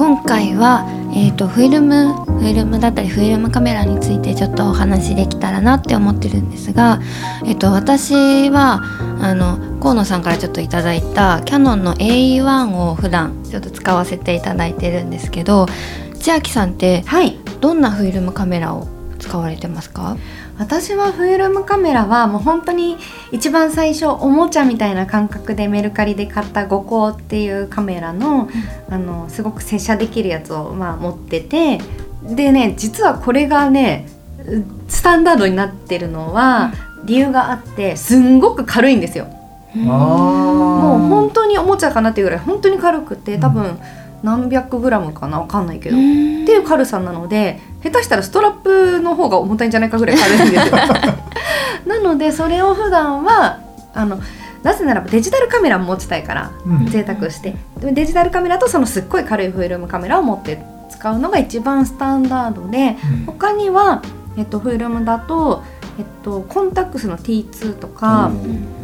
今回はえっ、とフィルムフィルムだったりフィルムカメラについてちょっとお話できたらなって思ってるんですがえっ、と私はあの河野さんからちょっといただいたキヤノンの AE1 を普段ちょっと使わせていただいてるんですけど千秋さんってはい。どんなフィルムカメラを使われてますか？私はフィルムカメラはもう本当に一番最初おもちゃみたいな感覚でメルカリで買った五光っていうカメラの,、あのすごく接写できるやつを、まあ、持ってて。でね実はこれがねスタンダードになってるのは理由があってすんごく軽いんですよ。もう本当におもちゃかなっていうぐらい本当に軽くて多分何百グラムかな？わかんないけど、っていう軽さなので下手したらストラップの方が重たいんじゃないかぐらい軽いんですよ。なのでそれを普段はあのなぜならばデジタルカメラも持ちたいから、うん。贅沢して。でデジタルカメラとそのすっごい軽いフィルムカメラを持って使うのが一番スタンダードで他には、えっと、フィルムだと、えっと、コンタックスの T2 とか、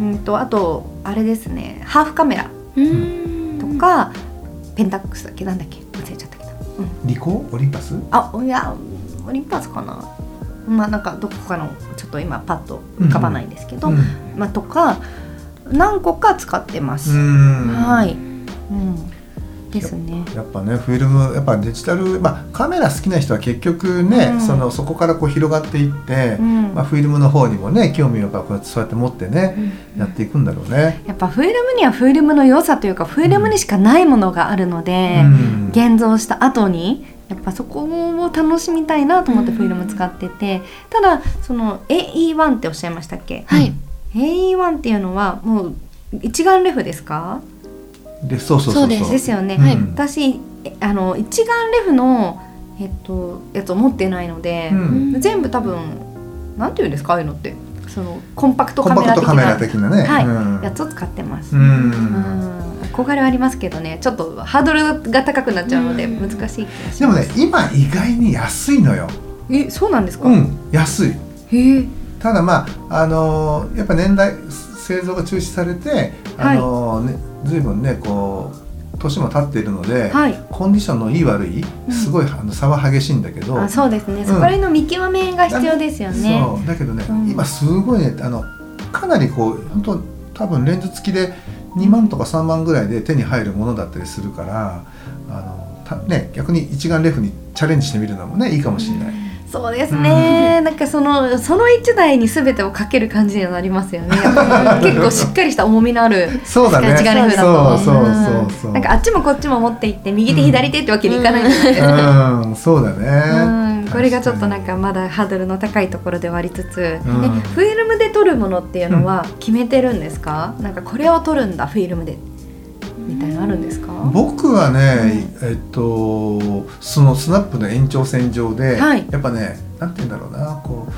うん。とあとあれですねハーフカメラうん。とか、ペンタックスだっけ？なんだっけ？忘れちゃったリコ？オリンパス？あいやオリンパスかな。まあなんかどこかのちょっと今パッと浮かばないんですけど、うん。まあ、とか何個か使ってます、うん。はい、うん、ですね。やっぱねフィルムやっぱデジタル、まあ、カメラ好きな人は結局ね、うん。そのそこからこう広がっていって、うん。まあ、フィルムの方にもね興味をこうやってそうやって持ってね、やっていくんだろうね。やっぱフィルムにはフィルムの良さというかフィルムにしかないものがあるので、うん。現像した後にやっぱそこを楽しみたいなと思ってフィルム使ってて、ただその AE1 っておっしゃいましたっけ？はい。AE1 っていうのはもう一眼レフですか？でそうそうそうそう。ですですよね、はい私えあの一眼レフの、えっと、やつを持ってないので、うん。全部多分なんていうんですかああいうのって。そのコンパクトカメラ的な的なね、はいうん。やつを使ってます、ううん。ん憧れはありますけどねちょっとハードルが高くなっちゃうのでうん。難しい気がします。でもね今意外に安いのよ。えそうなんですか、うん安い。へえ。ただまああのーやっぱ年代製造が中止されてあのーね随分ねこう年も経っているので、はい。コンディションのいい悪いうん。すごいあの差は激しいんだけど、あそうですね、そこら辺の見極めが必要ですよね。そうだけどね、うん。今すごいねあのかなりこう本当多分レンズ付きで2万とか3万ぐらいで手に入るものだったりするからあのたね逆に一眼レフにチャレンジしてみるのもねいいかもしれない。そうですね、なんかそのその一台に全てをかける感じにはなりますよね。結構しっかりした重みのあるそうだね。一眼レフだとそうそうそうそう。なんかあっちもこっちも持っていって右手左手ってわけにいかないじゃないで。すか、うん、そうだね。うん、これがちょっとなんかまだハードルの高いところではありつつ、うん。えフィルムで撮るものっていうのは決めてるんですか、なんかこれを撮るんだフィルムでみたいなのあるんですか、僕はね、えっとそのスナップの延長線上で、はい。やっぱねなんて言うんだろうなこう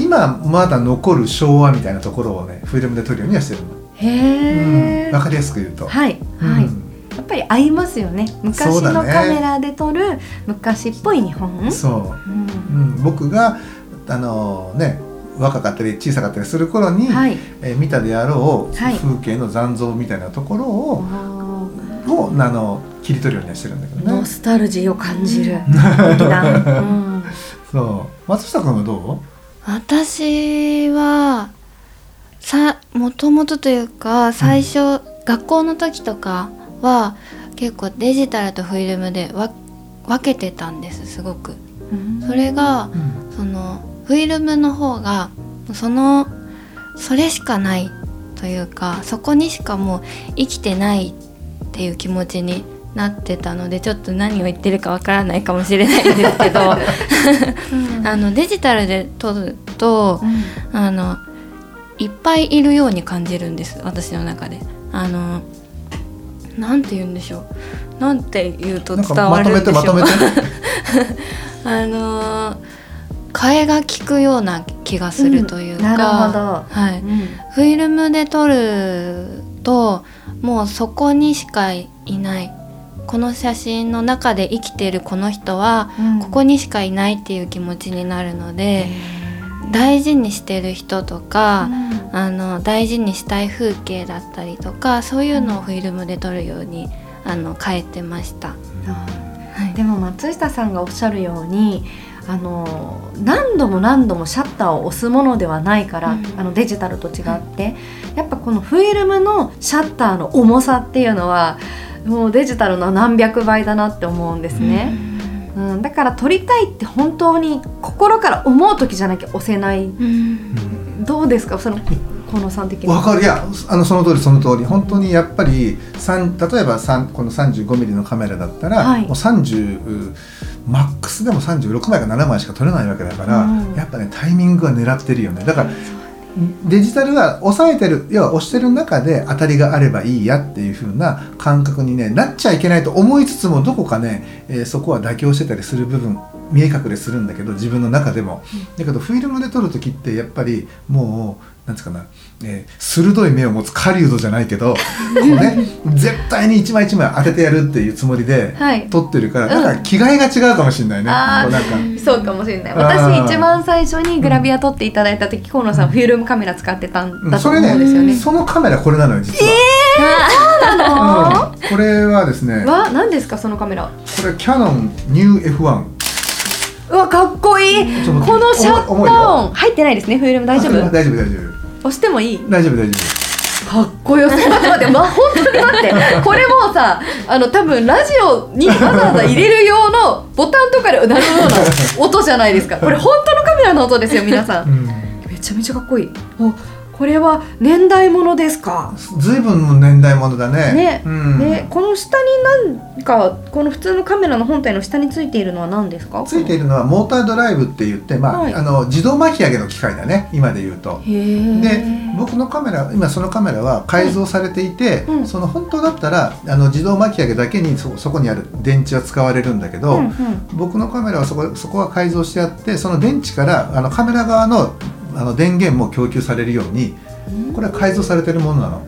今まだ残る昭和みたいなところをねフィルムで撮るようにはしてるの。へえ、うん。わかりやすく言うと。はい。うん。はい、やっぱり合いますよね。昔のカメラで撮る昔っぽい日本。そう。う、ん。うん、僕があのね若かったり小さかったりする頃に、はい。えー見たであろうはい。風景の残像みたいなところを、あをあの切り取るようにはしてるんだけどね。ーノスタルジーを感じる。うん。そう。松下君はどう？私はさもともとというか最初、学校の時とかは結構デジタルとフィルムでわ分けてたんですすごく。それがうん。そのフィルムの方がそのそれしかないというかそこにしかもう生きてないっていう気持ちになってたのでちょっと何を言ってるかわからないかもしれないんですけど あのデジタルで撮るとあのいっぱいいるように感じるんです私の中で。あのなんて言うんでしょう。なんて言うと伝わるんでしょう。あの替えが利くような気がするというか、はい、うん。フィルムで撮るともうそこにしかいない。この写真の中で生きてるこの人はうん。ここにしかいないっていう気持ちになるので、大事にしてる人とか、あの大事にしたい風景だったりとかそういうのをフィルムで撮るようにあの変えてました。はい。でも松下さんがおっしゃるようにあの何度も何度もシャッターを押すものではないから、うん。あのデジタルと違って、やっぱこのフィルムのシャッターの重さっていうのはもうデジタルの何百倍だなって思うんですね、うん。だから撮りたいって本当に心から思う時じゃなきゃ押せない。うん。どうですか？その河野さん的に。わかる。いやあのその通りその通り。本当にやっぱり三例えば三この 35mm のカメラだったら、はい。もう30マックスでも36枚か7枚しか撮れないわけだから、うん。やっぱねタイミングは狙ってるよね。だからデジタルは抑えてる要は押してる中で当たりがあればいいやっていう風な感覚に、ね、なっちゃいけないと思いつつもどこかね、えーそこは妥協してたりする部分見え隠れするんだけど自分の中でも、だけどフィルムで撮る時ってやっぱりもうなんつうかな、えー鋭い目を持つ狩人じゃないけどこう、ね、絶対に一枚一枚当ててやるっていうつもりではい。撮ってるから、うん。だから着替えが違うかもしれないね。うなんか。そうかもしれない。私一番最初にグラビア撮っていただいた時河野さんフィルムカメラ使ってたんだとそれ思うんですよね。ね、そのカメラこれなのよ実は。そうなの？うん。これはですね、こわ何ですかそのカメラ。れキャノンニュー F1。うわかっこいい。このシャッター音。入ってないですねフィルム。大丈夫？あ大丈夫大丈押してもいい？夫大丈夫大丈かっこよすぎ。待って待って、ま、本当に待って。これもうさあの多分ラジオにわざわざ入れる用のボタンとかで鳴るような音じゃないですか。これ本当のカメラの音ですよ皆さ夫。うん。ん。めちゃめちゃかっこいい。おこれは年代物ですか？ずいぶんの年代物だね。ね。うん。でこの下になんかこの普通のカメラの本体の下についているのは何ですか？ついているのはモータードライブって言って、まあ、はい。あの自動巻き上げの機械だね。今で言うと。で僕のカメラ今そのカメラは改造されていて、うん。その本当だったらあの自動巻き上げだけにそそこにある電池は使われるんだけど、うんうん。僕のカメラはそこそこは改造してあってその電池からあのカメラ側のあの電源も供給されるようにこれは改造されてるものなの。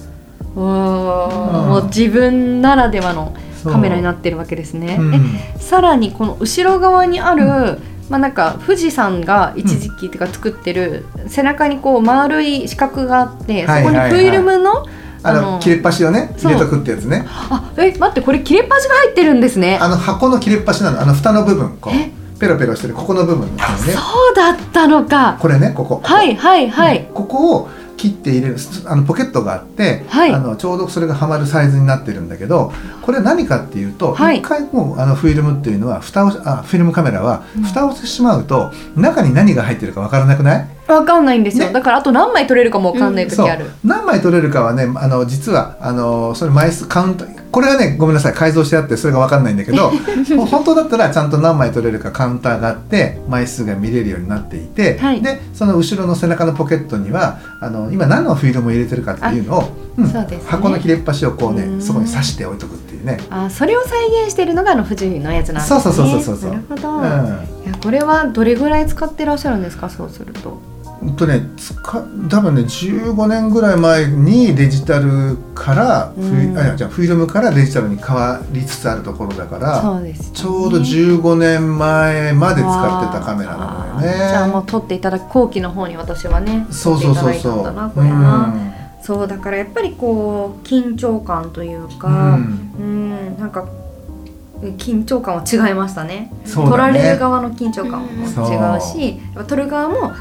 うん。もう自分ならではのカメラになってるわけですね。うん。えさらにこの後ろ側にある、まあなんか富士山が一時期っていうか作ってる、背中にこう丸い四角があって、はいはいはい。そこにフィルムのあの切れっ端をね入れとくってやつね。あえ待ってこれ切れっ端が入ってるんですね。あの箱の切れっ端なの。あの蓋の部分こえうペロペロしてるここの部分ですよね。そうだったのか。これねここ。はいはいはい。ここを切って入れる。あのポケットがあって、はい。あのちょうどそれがはまるサイズになってるんだけどこれは何かっていうと、一はい。回もうあのフィルムっていうのは蓋をあフィルムカメラはうん。蓋をしてしまうと、中に何が入ってるかわからなくない？わかんないんですよ。ね。だからあと何枚撮れるかもわかんない時ある。何枚取れるかはねあの実はあのそれ枚数カウントこれはねごめんなさい改造してあってそれが分かんないんだけど 本当だったらちゃんと何枚取れるかカウンターがあって枚数が見れるようになっていて、はいでその後ろの背中のポケットにはあの今何のフィルムを入れてるかっていうのを、う箱の切れっ端をこうねうんそこに刺して置いとくっていうね。あそれを再現しているのがあの富士のやつなんですね。そうそうそうそうそうなるほど。うんいやこれはどれぐらい使ってらっしゃるんですかそうすると。とねつか多分ね15年ぐらい前にデジタルからフィ,、うんあじゃあフィルムからデジタルに変わりつつあるところだからそうです、ね。ちょうど15年前まで使ってたカメラなのよわあじゃあもね。う撮っていただく後期の方に私はねそうそうそう撮そう。っていただいたんそうだからやっぱりこう緊張感といううかんうんなんか緊張感は違いましたねそうだ撮られるね。側の緊張感もうん違うし、やっぱ撮る側も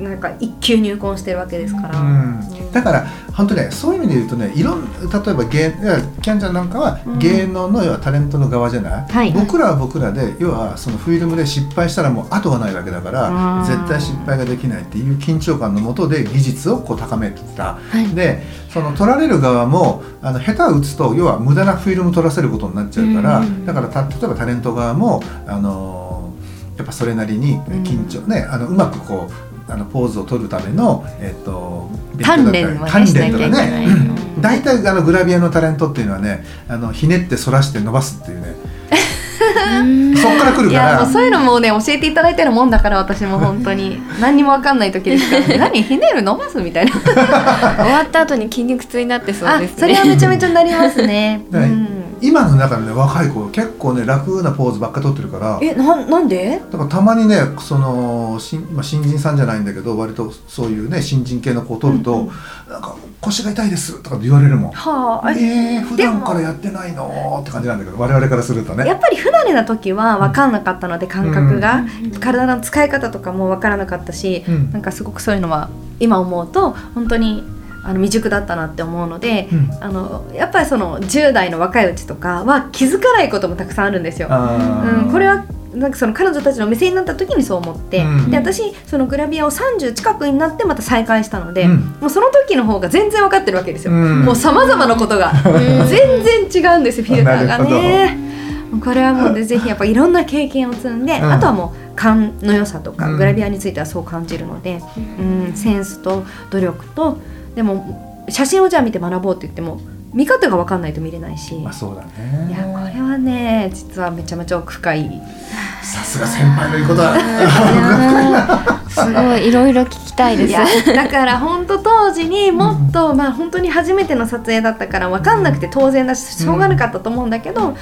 なんか一級入魂してるわけですから、うん。だから本当ねそういう意味で言うとねいろん例えば芸キャンちゃんなんかはうん。芸能の要はタレントの側じゃない、はい。僕らは僕らで要はそのフィルムで失敗したらもう後がないわけだからうん絶対失敗ができないっていう緊張感のもとで技術をこう高めてた、はい。でその撮られる側もあの下手を打つと要は無駄なフィルム撮らせることになっちゃうから、うん。だからた例えばタレント側もあのやっぱそれなりに緊張、ねあのうまくこうあのポーズを取るための、えっと鍛錬はね鍛錬とかしなきゃいけないね。うん大体あのグラビアのタレントっていうのはねあのひねって反らして伸ばすっていうね。そっから来るいから。やもうそういうのもね教えていただいてるもんだから私も本当に。何にも分かんない時ですから、ね、何ひねる伸ばすみたいな。終わった後に筋肉痛になってそうあですね。それはめちゃめちゃなりますね、う はい。ん、今の中でね若い子結構ね楽なポーズばっか撮ってるからえななんで？だからたまにねその新,、まあ、新人さんじゃないんだけど割とそういうね新人系の子を撮ると、うんうんなんか腰が痛いですとかって言われるもん。はあえー、普段からやってないのって感じなんだけど我々からするとね。やっぱり不慣れな時は分かんなかったので感覚が、うん体の使い方とかも分からなかったし、うん。なんかすごくそういうのは今思うと本当にあの未熟だったなって思うので、うん。あのやっぱりその10代の若いうちとかは気づかないこともたくさんあるんですよ。うん、これはなんかその彼女たちの目線になった時にそう思って、うん。で私そのグラビアを30近くになってまた再開したので、うん。もうその時の方が全然分かってるわけですよ、うん。もうさまざまなことが。全然違うんですフィルターがね。もうこれはもうねぜひやっぱいろんな経験を積んで、うん。あとはもう勘の良さとか、うん。グラビアについてはそう感じるので、うん、センスと努力とでも写真をじゃあ見て学ぼうって言っても見方が分かんないと見れないし。まあそうだいやね。これはね実はめちゃめちゃ奥深いさすが先輩の言うことだ。すごいいろいろ聞きたいですいやだから本当当時にもっと、まあ本当に初めての撮影だったから分かんなくて当然だししょうがなかったと思うんだけど、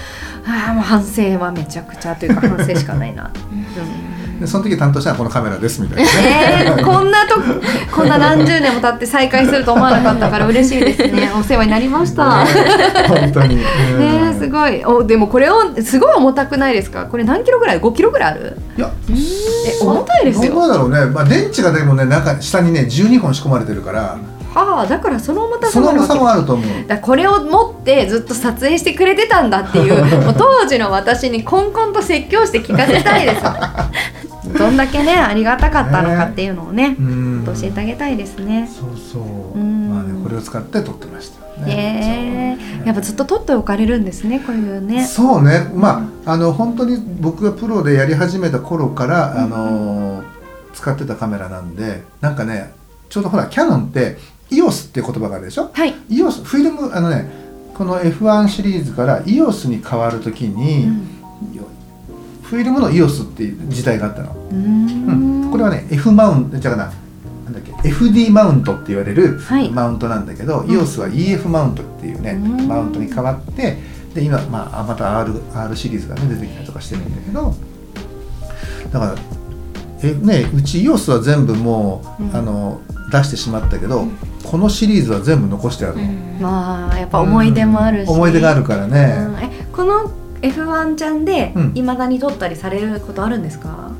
ああもう反省はめちゃくちゃというか反省しかないな、うん、でその時担当したのはこのカメラですみたいなね。えー、こんなとこんな何十年も経って再会すると思わなかったから嬉しいですね お世話になりました。本当に。ねえすごいおでもこれをすごい重たくないですか？これ何キロぐらい？5キロぐらいある？いやえ重たいですよどうだろうね。まあ電池がでもね中下にね12本仕込まれてるから、はあだからその重たさその重さもあるわけもあると思う。だこれを持ってずっと撮影してくれてたんだっていう当時の私にこんこんと説教して聞かせたいです どんだけねありがたかったのかっていうのをねうん。教えてあげたいですね。そうそう。うん。まあねこれを使って撮ってましたね。え。やっぱずっと撮っておかれるんですねこういうね。そうね、まあ、あの本当に僕がプロでやり始めた頃から、あの使ってたカメラなんでなんかねちょうどほらキヤノンって EOS っていう言葉があるでしょ？はい。EOS フィルムあのねこの F1 シリーズから EOS に変わる時に、フィルムの EOS っていう時代があったの、ううん。ん。これはね F マウントじゃあななんだっけ FD マウントって言われるはい。マウントなんだけど、EOS は EF マウントっていうね、うん。マウントに変わってで今、まあ、また R, R シリーズが、ね、出てきたりとかしてるんだけどだからえ、ね、うち EOS は全部もう、うん。あの出してしまったけど、このシリーズは全部残してあるの、まあやっぱ思い出もあるし、思い出があるからうね、この F1 ちゃんでうん。いまだに撮ったりされることあるんですか、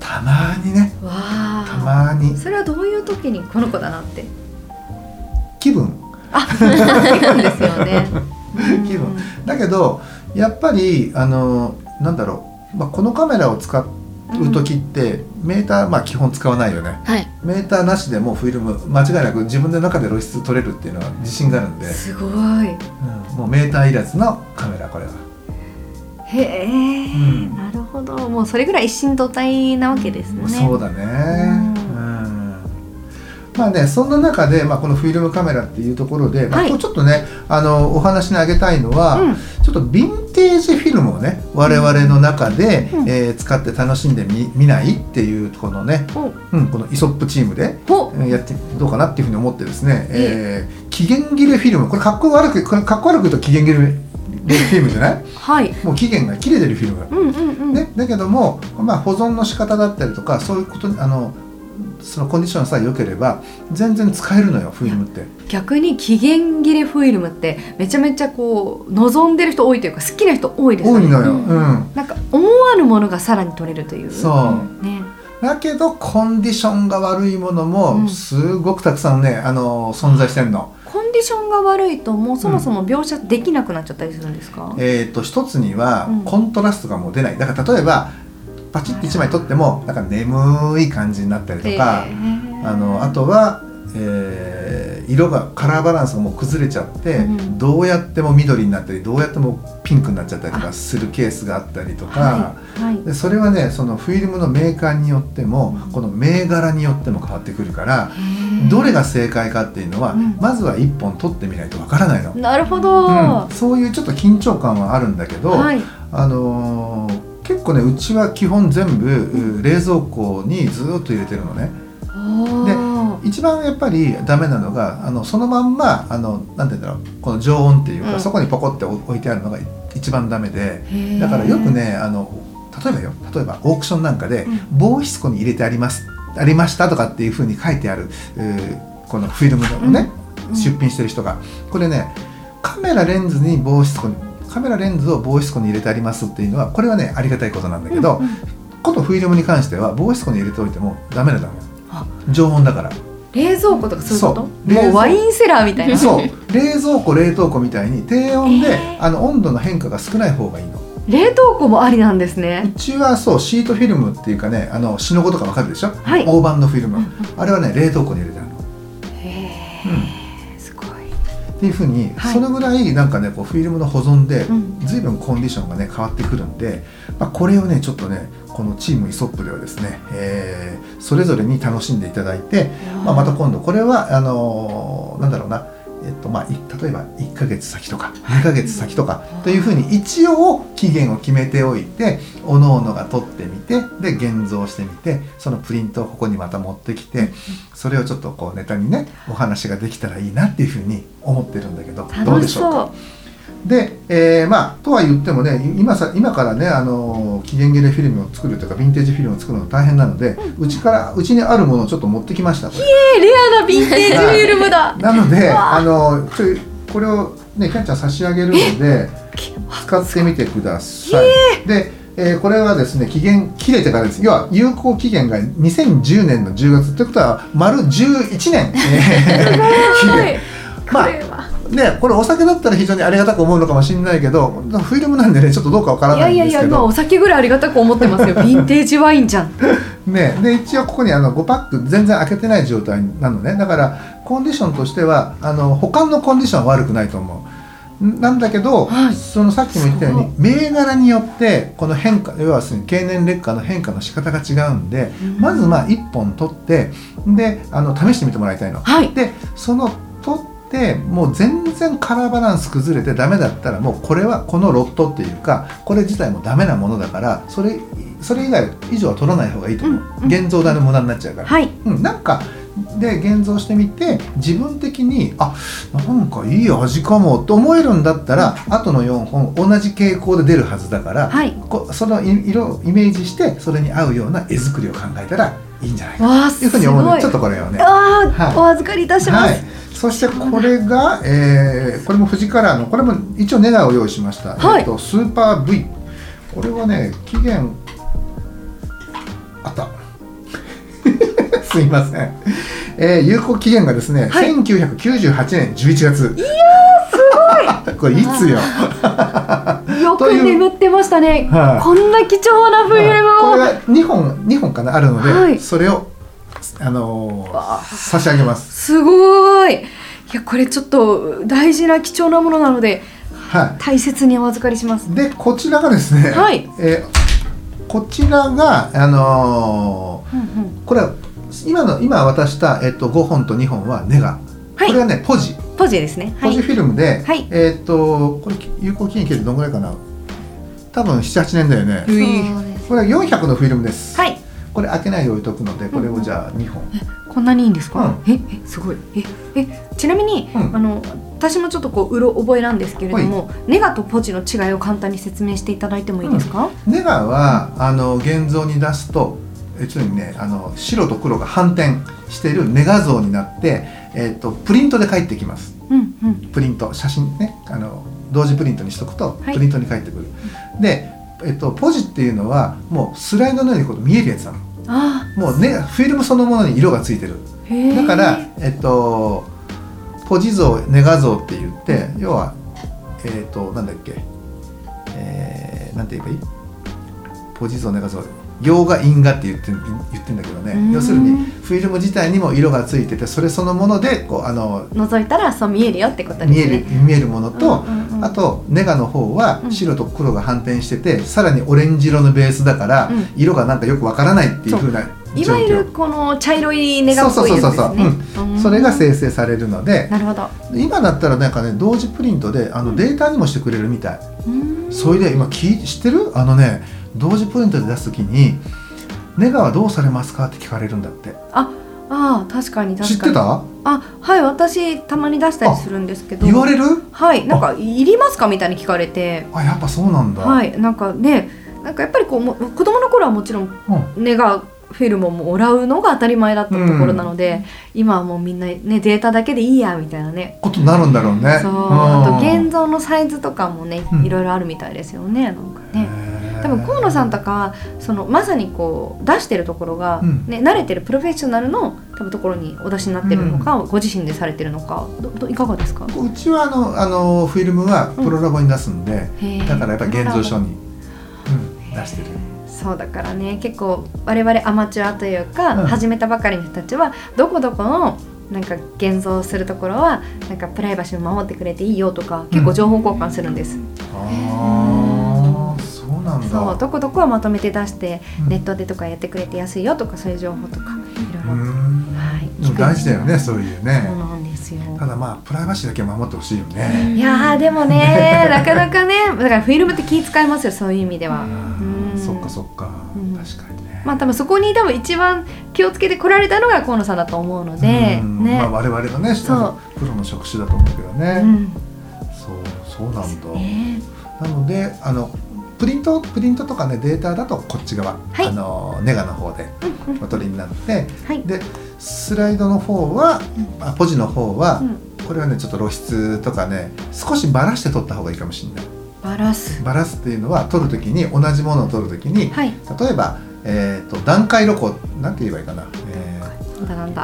たまにね。わあ。たまに。それはどういう時にこの子だなって？気分。あ気分ですよね。気分。だけどやっぱりあのなんだろう、まあ、このカメラを使う時って、メーターまあ基本使わないよね。はい。メーターなしでもフィルム間違いなく自分の中で露出取れるっていうのは自信があるんで、すごい。うん。もうメーターいらずのカメラこれはへえ、ん。なるほど。もうそれぐらい一心同体なわけですね。そうだね。ううん。まあねそんな中で、まあ、このフィルムカメラっていうところで、まあはい。今日ちょっとねあのお話にあげたいのは、うん。ちょっとヴィンテージフィルムをね我々の中で、うん。えー使って楽しんでみ見ないっていうこのね、お。うん、このイソップチームでやってどうかなっていうふうに思ってですね、えー期限切れフィルム。これかっこ悪くこれかっこ悪く言うと期限切れフィルムじゃない？はい。もう期限が切れてるフィルム、うんうんうん、ね、だけども、まあ、保存の仕方だったりとかそういうことあのそのコンディションさえ良ければ全然使えるのよフィルムって。逆に期限切れフィルムってめちゃめちゃこう望んでる人多いというか好きな人多いですよね。多いのよ、うん。うんなんか思わぬものがさらに取れるという。そう。ね。だけどコンディションが悪いものうん。もすごくたくさんね、あの存在してるの。コンンディションが悪いともうそもそも描写できなくなっちゃったりするんですか、えー、と一つにはうん。コントラストがもう出ない。だから例えばパチッて1枚取ってもなんか眠い感じになったりとか、へー。あのあとは、えー色がカラーバランスがもう崩れちゃって、うん。どうやっても緑になったりどうやってもピンクになっちゃったりとかするケースがあったりとか、はい。はい。でそれはねそのフィルムのメーカーによってもこの銘柄によっても変わってくるからどれが正解かっていうのは、うん。まずは1本取ってみないとわからないの。なるほど、うん、そういうちょっと緊張感はあるんだけど、はい。あのー結構ねうちは基本全部う冷蔵庫にずーっと入れてるのね。おー一番やっぱりダメなのがあのそのまんまあのなんて言うんだろうこの常温っていうか、うん。そこにポコって置いてあるのが一番ダメでだからよくねあの例えばよ例えばオークションなんかでうん。防湿庫に入れてありますありましたとかっていうふうに書いてあるうーこのフィルムのね、うん。出品してる人が。これねカメラレンズに防湿庫にカメラレンズを防湿庫に入れてありますっていうのはこれはねありがたいことなんだけど、うんうん。このフィルムに関しては防湿庫に入れておいてもダメなんだよ。あ。常温だから冷蔵庫とかそういうこと？もうワインセラーみたいな。そう。冷蔵庫冷凍庫みたいに低温で、えー。あの温度の変化が少ない方がいいの。冷凍庫もありなんですね。うちはそうシートフィルムっていうかねあのシノゴとかわかるでしょ、はい。大判のフィルム、うんうん。あれはね冷凍庫に入れてあるの、へうん。えすごい。っていうふうに、はい。そのぐらいなんかねこうフィルムの保存でうん。随分コンディションがね変わってくるんで、まあ、これをねちょっとねこのチームイソップではですね、えーそれぞれに楽しんでいただいて、まあ、また今度これはあのーなんだろうなえっとまあ、い例えば1ヶ月先とか2ヶ月先とかというふうに一応期限を決めておいておのおのが取ってみてで現像してみてそのプリントをここにまた持ってきてそれをちょっとこうネタにねお話ができたらいいなっていうふうに思ってるんだけどどうでしょうか？で、えーまあとは言ってもね今さ今からねあの期限切れフィルムを作るというかヴィンテージフィルムを作るの大変なのでうちからうちにあるものをちょっと持ってきましたこれ。えーレアなヴィンテージフィルムだ。なのでわああのこれをねキャンちゃん差し上げるので使ってみてください。で、えーこれはですね期限切れてからです。要は有効期限が2010年の10月ということは丸11年、えー 期限。まあね、これお酒だったら非常にありがたく思うのかもしれないけどフィルムなんでねちょっとどうかわからいないんですけやいやいや今どお酒ぐらいありがたく思ってますよ。ヴィンテージワインじゃん。ね、で一応ここにあの5パック全然開けてない状態なのね。だからコンディションとしてはあの他のコンディションは悪くないと思う。んなんだけど、はい。そのさっきも言ったように銘柄によってこの変化要はですね経年劣化の変化の仕方が違うんで、うん。まずまあ1本取ってであの試してみてもらいたいの。はい。でそのてもう全然カラーバランス崩れてダメだったらもうこれはこのロットっていうかこれ自体もダメなものだからそれそれ以外以上は取らない方がいいと思う、うんうん。現像代の無駄になっちゃうから、はい。うん、なんかで現像してみて自分的にあなんかいい味かもと思えるんだったら後の4本同じ傾向で出るはずだから、はい。こそのい色をイメージしてそれに合うような絵作りを考えたらいいんじゃないかというふうに思うのでちょっとこれをね。はい。お預かりいたします、はい、そしてこれが、えーこれも富士カラーのこれも一応ネガを用意しました、はい。えっとスーパー V これはね期限あった。すいません、えー有効期限がですね、はい。1998年11月。いやすごい。これいつよ。よく眠ってましたね、はい。こんな貴重なフィルムを、これが2本2本かなあるので、はい。それをあの差し上げます。すごい。いやこれちょっと大事な貴重なものなのではい。大切にお預かりします。でこちらがですね、はい。えーこちらがあのうんうん。ーこれは今の今渡した、えっと5本と2本はネガ、はい。これはねポジ。ポジですね。はい。ポジフィルムで、はい。えっとこれ有効期限切れてどのぐらいかな。多分78年だよね。うい。そうです。これは400のフィルムです、はいこれ開けないで置いとくのでこれをじゃあ2本、こんなにいいんですか、うええすごい。ええちなみに、うん。あの私もちょっとこううろ覚えなんですけれどもネガとポジの違いを簡単に説明していただいてもいいですか、ネガはあの現像に出すとえつまりねあの白と黒が反転しているネガ像になって、えっとプリントで返ってきます。うんうん。プリント写真ねあの同時プリントにしとくとはい。プリントに返ってくる、で、えっと、ポジっていうのはもうスライドのようにこう見えるやつなの。あもうねフィルムそのものに色がついてる。だから、えっと、ポポジ像ネガ像って言って要はえっ、ー、となんだっけ。えー、なんて言えばいい？ポジ像ネガ像洋画因画って言って言ってんだけどね。要するにフィルム自体にも色がついててそれそのものでこうあの覗いたらそう見えるよってことですね。見える見えるものと、うんうんうん、あとネガの方は白と黒が反転してて、うん、さらにオレンジ色のベースだから、うん、色がなんかよくわからないっていうふう。ないわゆるこの茶色いネガっぽいですね。そうん、それが生成されるのでなるほど。今だったらなんかね同時プリントであのデータにもしてくれるみたい、それで今き知ってる？あのね同時プリントで出す時にネガはどうされますか？って聞かれるんだって。ああ確かに確かに。知ってた？あはい私たまに出したりするんですけど。言われる？はいなんかいりますか？みたいに聞かれて。あやっぱそうなんだ。はいなんかねなんかやっぱりこうも子供の頃はもちろんネガフィルムをもらうのが当たり前だったところなので、うん、今はもうみんなねデータだけでいいやみたいなね。ことになるんだろうね。そうあと現像のサイズとかもね、いろいろあるみたいですよねなんかね。多分河野さんとかそのまさにこう出してるところが、うん、ね、慣れてるプロフェッショナルの多分ところにお出しになってるのか、うん、ご自身でされてるのかどいかがですか？うちはあのあのフィルムはプロラボに出すんで、うん、だからやっぱ現像書に、出してる。そうだからね結構我々アマチュアというか、始めたばかりの人たちはどこどこのなんか現像するところはなんかプライバシーを守ってくれていいよとか結構情報交換するんです。なんそうどこどこはまとめて出して、うん、ネットでとかやってくれて安いよとかそういう情報とかいろい。ろ、はい、大事だよねそういうね。そうなんですよ。ただまあプライバシーだけ守ってほしいよね。いやでもね なかなかねだからフィルムって気遣いますよそういう意味では。そっかそっか、確かにね。まあ多分そこに多分一番気をつけてこられたのが河野さんだと思うので、ね。まあ、我々のねそう。プロの職種だと思うけどね、うん、そうそうなんだ、ね、なのであのプリントプリントとかねデータだとこっち側、はい、あのネガの方でお取りになって、はい、でスライドの方は、うん、あポジの方は、うん、これはねちょっと露出とかね少しばらして取った方がいいかもしれない。バラす。バラすっていうのは取る時に同じものを取る時に、はい、例えば、えーと、段階露光なんて言えばいいかな、え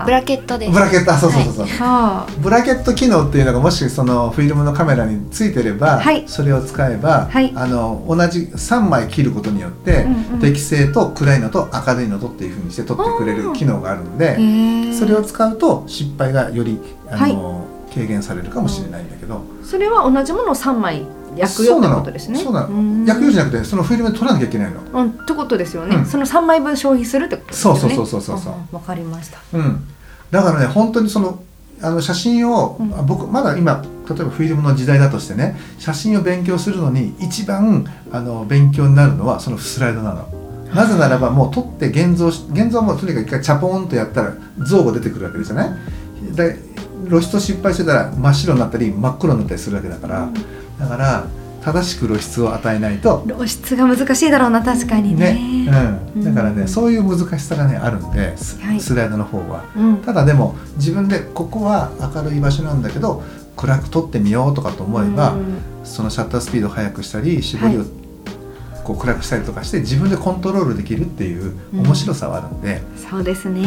ブラケットです。ブラケットそうそうそうそう、はい、ブラケット機能っていうのがもしそのフィルムのカメラについてれば、はい、それを使えば、はい、あの同じ3枚切ることによって、うんうん、適正と暗いのと明るいのとっていうふうにして撮ってくれる機能があるのでそれを使うと失敗がよりあの、軽減されるかもしれないんだけど。それは同じものを3枚焼くよってことですね。そうなの。焼くよじゃなくてそのフィルムで取らなきゃいけないの？うんってことですよね、うん、その3枚分消費するってことですよね。そうそうそうそうそうわかりました。うん。だからね本当にそのあの写真を、うん、僕まだ今例えばフィルムの時代だとしてね写真を勉強するのに一番あの勉強になるのはそのスライドなの。なぜならばもう撮って現像し現像もとにかく一回チャポンとやったら像が出てくるわけですよね。で露出失敗してたら真っ白になったり真っ黒になったりするわけだから、うん、だから正しく露出を与えないと。露出が難しいだろうな確かにね、ね、うん、だからね、うん、そういう難しさがねあるんでスライドの方は、うん、ただでも自分でここは明るい場所なんだけど暗く撮ってみようとかと思えば、そのシャッタースピードを速くしたり絞りをこう暗くしたりとかして自分でコントロールできるっていう面白さはあるんで、そうですね、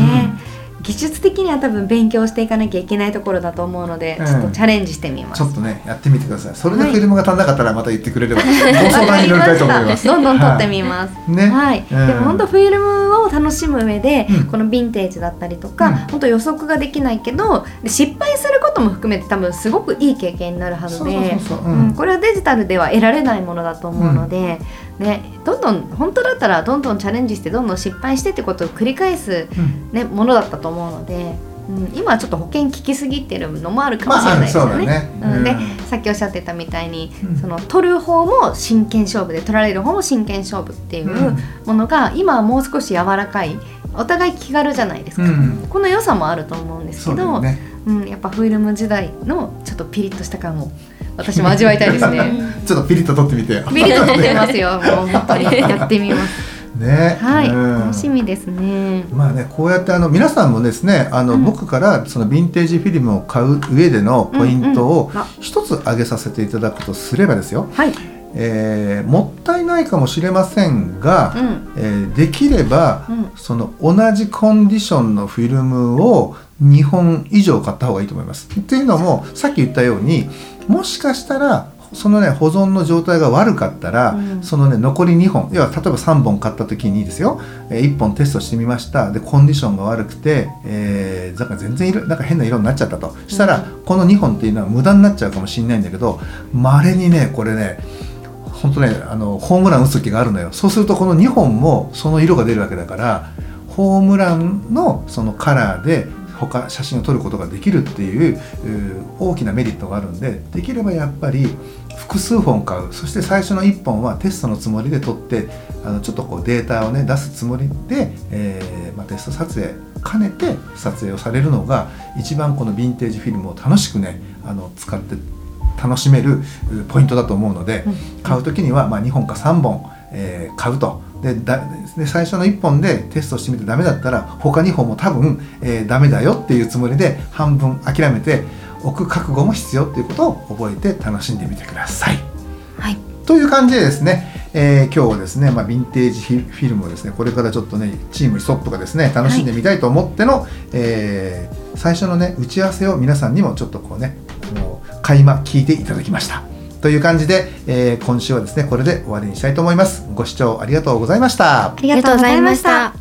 技術的には多分勉強していかなきゃいけないところだと思うので、うん、ちょっとチャレンジしてみます。ちょっとねやってみてください。それでフィルムが足んなかったらまた言ってくれれば、はい、ご相談に乗りたいと思います。どんどん撮ってみます、はい、ね、はい、うん、でも本当フィルムを楽しむ上で、うん、このヴィンテージだったりとか、うん、本当予測ができないけど失敗することも含めて多分すごくいい経験になるはずでこれはデジタルでは得られないものだと思うので、ね、どんどん本当だったらどんどんチャレンジしてどんどん失敗してってことを繰り返す、ねものだったと思うので。うん、今はちょっと保険効きすぎてるのもあるかもしれないですよね。まあ、ね。うん、でさっきおっしゃってたみたいに、うん、その取る方も真剣勝負で取られる方も真剣勝負っていうものが、今はもう少し柔らかいお互い気軽じゃないですか、この良さもあると思うんですけどう、ね、うん、やっぱフィルム時代のちょっとピリッとした感を私も味わいたいですね。ちょっとピリッと取ってみて。ピリッと取ってますよ。もう本当にやってみます。ね、はい、うん、楽しみですね。まあね、こうやってあの皆さんもですね、あの、うん、僕からそのヴィンテージフィルムを買う上でのポイントを一つ挙げさせていただくとすればですよ。はい。えー、もったいないかもしれませんが、うん、えー、できれば、うん、その同じコンディションのフィルムを2本以上買った方がいいと思います。っていうのもさっき言ったようにもしかしたらそのね保存の状態が悪かったら、うん、そのね残り2本要は例えば3本買った時にですよ、えー、1本テストしてみました。でコンディションが悪くて、えー、なんか全然色なんか変な色になっちゃったと。したら、うん、この2本っていうのは無駄になっちゃうかもしれないんだけどまれにねこれね本当ねあのホームラン打つ時があるのよ。そうするとこの2本もその色が出るわけだからホームランのそのカラーで他写真を撮ることができるっていう大きなメリットがあるんでできればやっぱり複数本買うそして最初の1本はテストのつもりで撮ってあのちょっとこうデータをね出すつもりで、えー、まあ、テスト撮影兼ねて撮影をされるのが一番このヴィンテージフィルムを楽しくねあの使って楽しめるポイントだと思うので、買う時にはま2本か3本、えー、買うと。でだで最初の1本でテストしてみてダメだったら他2本も多分、えー、ダメだよっていうつもりで半分諦めておく覚悟も必要っていうことを覚えて楽しんでみてください。はい、という感じでですね、えー、今日はですね、まあ、ヴィンテージフィルムをですねこれからちょっとねチームストップがですね楽しんでみたいと思っての、はい、えー、最初のね打ち合わせを皆さんにもちょっとこうねあの垣間聞いていただきました。という感じで、えー、今週はですねこれで終わりにしたいと思います。ご視聴ありがとうございました。ありがとうございました。